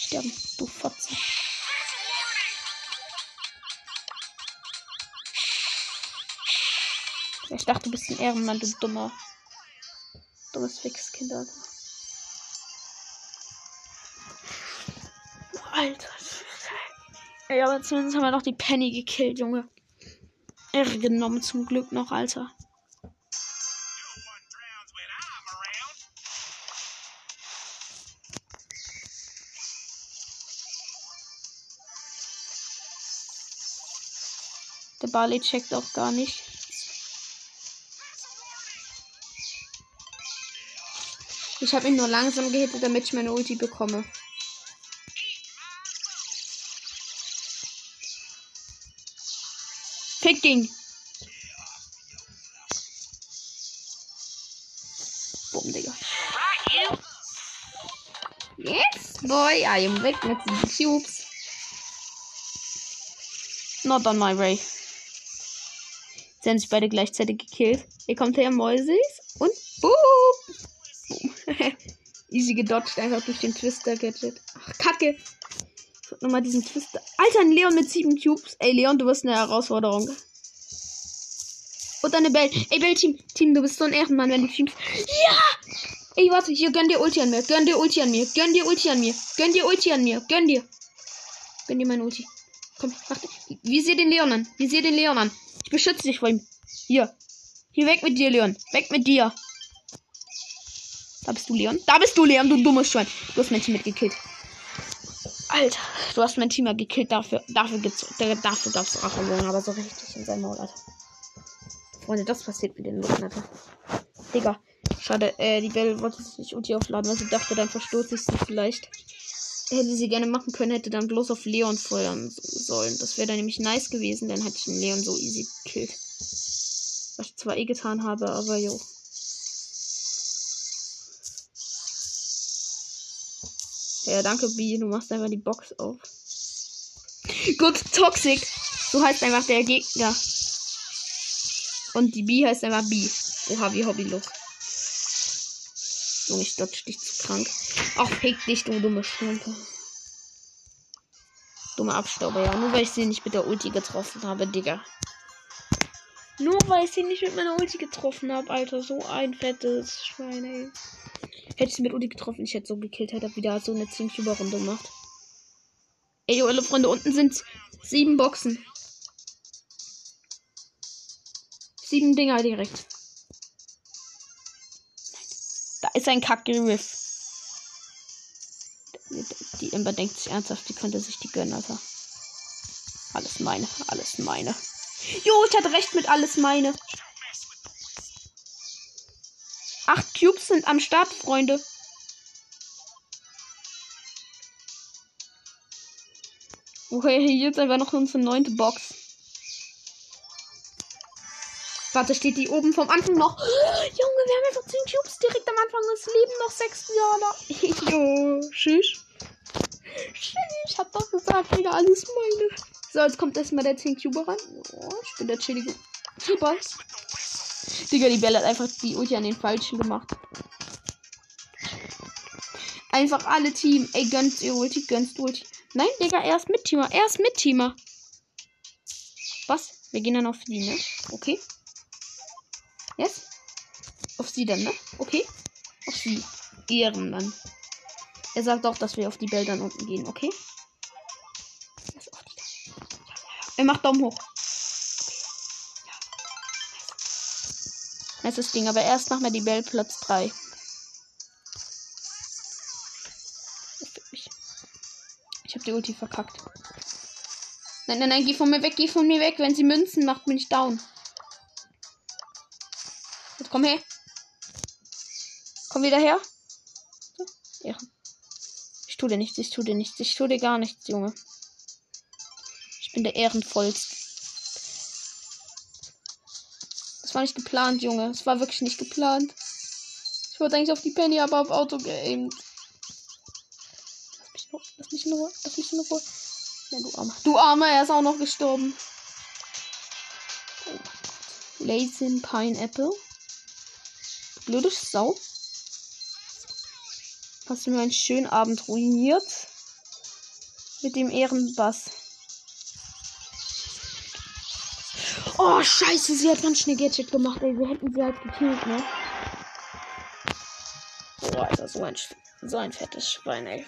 Sterben, du Fotze. Ich dachte, du bist ein Ehrenmann, du dummer. Dummes Fixkind, Alter. Alter. Ey, aber zumindest haben wir noch die Penny gekillt, Junge. Irre genommen zum Glück noch, Alter. Der Barley checkt auch gar nicht. Ich habe ihn nur langsam gehittet, damit ich meine Ulti bekomme. Picking. Bumm, Digga. Yes, boy. I am weg mit den Cubes. Not on my way. Jetzt Sie haben sich beide gleichzeitig gekillt. Hier kommt her, Mäusis. Und boom. boom. Easy gedodged, einfach durch den Twister-Gadget. Ach, kacke. Nochmal diesen Twister. Alter, ein Leon mit sieben Cubes. Ey, Leon, du wirst eine Herausforderung. Und deine Bell. Ey, Bell-Team. Team, du bist so ein Ehrenmann, wenn du teamst. Ja! Ey, warte, hier, gönn dir Ulti an mir. Gönn dir Ulti an mir. Gönn dir Ulti an mir. Gönn dir Ulti an mir. Gönn dir. Gönn dir mein Ulti. Komm, mach. Wie seht den Leon an? Wie seht den Leon an? Ich beschütze dich vor ihm. Hier. Hier weg mit dir, Leon. Weg mit dir. Da bist du, Leon. Da bist du, Leon, du dummes Schwein. Du hast Team mitgekillt. Alter, du hast mein Team gekillt. Dafür, dafür gibt's, dafür gab's Rache, aber so richtig in seinem Maul, Alter. Freunde, das passiert mit den Leuten, Alter. Digga. Schade, äh, die Belle wollte sich nicht Ulti aufladen, weil sie dachte, dann verstoße ich sie vielleicht. Hätte sie gerne machen können, hätte dann bloß auf Leon feuern sollen. Das wäre dann nämlich nice gewesen, dann hätte ich den Leon so easy gekillt. Was ich zwar eh getan habe, aber jo. Ja, danke, B. Du machst einfach die Box auf. Gut, Toxic. So heißt einfach der Gegner. Und die B heißt einfach B. Oha, wie hobbylos. Junge, ich dodge dich zu krank. Ach, fick dich, du dumme Schlampe. Dumme Abstauber, ja. Nur weil ich sie nicht mit der Ulti getroffen habe, Digga. Nur weil ich sie nicht mit meiner Ulti getroffen habe, Alter. So ein fettes Schwein, ey. Hätte ich mit Ulti getroffen, ich hätte so gekillt, hätte wieder so eine 10 Runde gemacht. Ey, alle Freunde, unten sind sieben Boxen. Sieben Dinger direkt. Da ist ein Kack-Riff. Die Ember denkt sich ernsthaft, die könnte sich die gönnen, Alter. Alles meine, alles meine. Jo, ich hatte recht mit alles meine. Acht Cubes sind am Start, Freunde. Okay, hier ist einfach noch unsere neunte Box. Warte, steht die oben vom Anfang noch. Junge, wir haben einfach 10 Cubes direkt am Anfang des Lebens noch 6 Jahre. jo, tschüss. Ich hab doch gesagt, Digga, alles meine. So, jetzt kommt erstmal der 10 Cube ran. Oh, ich bin der chillige Super. Digga, die Belle hat einfach die Ulti an den Falschen gemacht. Einfach alle Team. Ey, gönnst ihr Ulti, gönnst Ulti. Nein, Digga, er ist Mitteamer. Er ist Mitteamer. Was? Wir gehen dann auf die, ne? Okay. Yes? Auf sie dann, ne? Okay. Auf sie. Ehren dann. Er sagt auch, dass wir auf die Bälle dann unten gehen, okay? Er macht Daumen hoch. Nice Ding, aber erst machen wir die Bell Platz 3. Ich habe die Ulti verkackt. Nein, nein, nein, geh von mir weg, geh von mir weg. Wenn sie Münzen macht, bin ich down. Komm her. Komm wieder her. Ja. Ich tue dir nichts, ich tue dir nichts, ich tue dir gar nichts, Junge. Ich bin der ehrenvollste. War nicht geplant, Junge. Das war wirklich nicht geplant. Ich wollte eigentlich auf die Penny, aber auf Auto geaimt. Lass mich in Ruhe. Lass mich in Ruhe. Nein, du Armer. Du Armer, er ist auch noch gestorben. Oh. Lazy Pineapple. Blöde Sau. Hast du mir einen schönen Abend ruiniert? Mit dem Ehrenbass. Oh, scheiße, sie hat ganz schnell Gadget gemacht, ey. Wir hätten sie halt gekillt, ne? Oh, Alter, so ein, so ein fettes Schwein, ey.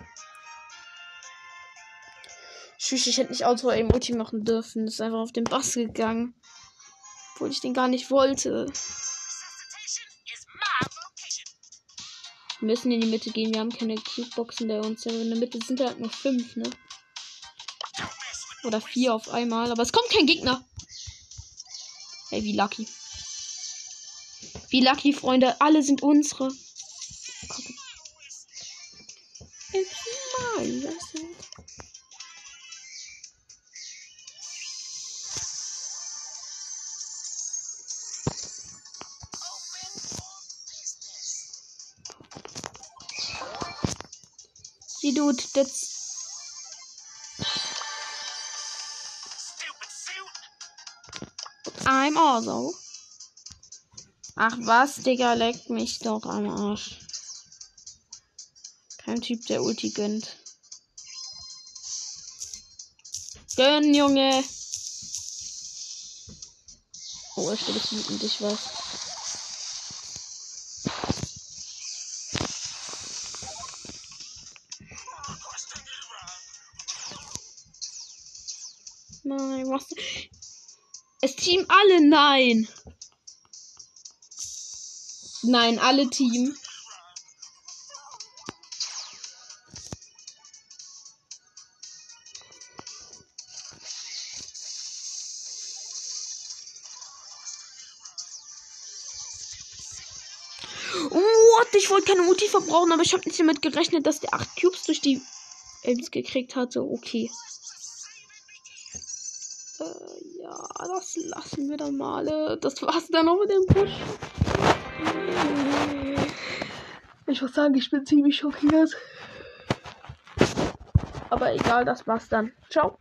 Tschüss, ich hätte nicht Auto Ulti machen dürfen. Ist einfach auf den Bass gegangen. Obwohl ich den gar nicht wollte. Wir müssen in die Mitte gehen. Wir haben keine Cubeboxen bei uns. In der Mitte sind halt nur fünf, ne? Oder vier auf einmal. Aber es kommt kein Gegner. Hey, wie lucky. Wie lucky, Freunde. Alle sind unsere. It's mine. See. I'm also. Ach was, Digga, leck mich doch am Arsch. Kein Typ, der Ulti gönnt. Gönn, Junge. Oh, ich bin wütend, ich weiß. Nein. Nein, alle Team. What? Ich wollte keine Multi verbrauchen, aber ich habe nicht damit gerechnet, dass der 8 Cubes durch die Ems gekriegt hatte. Okay. Ja, das lassen wir dann mal. Das war's dann auch mit dem Push. Ich muss sagen, ich bin ziemlich schockiert. Aber egal, das war's dann. Ciao.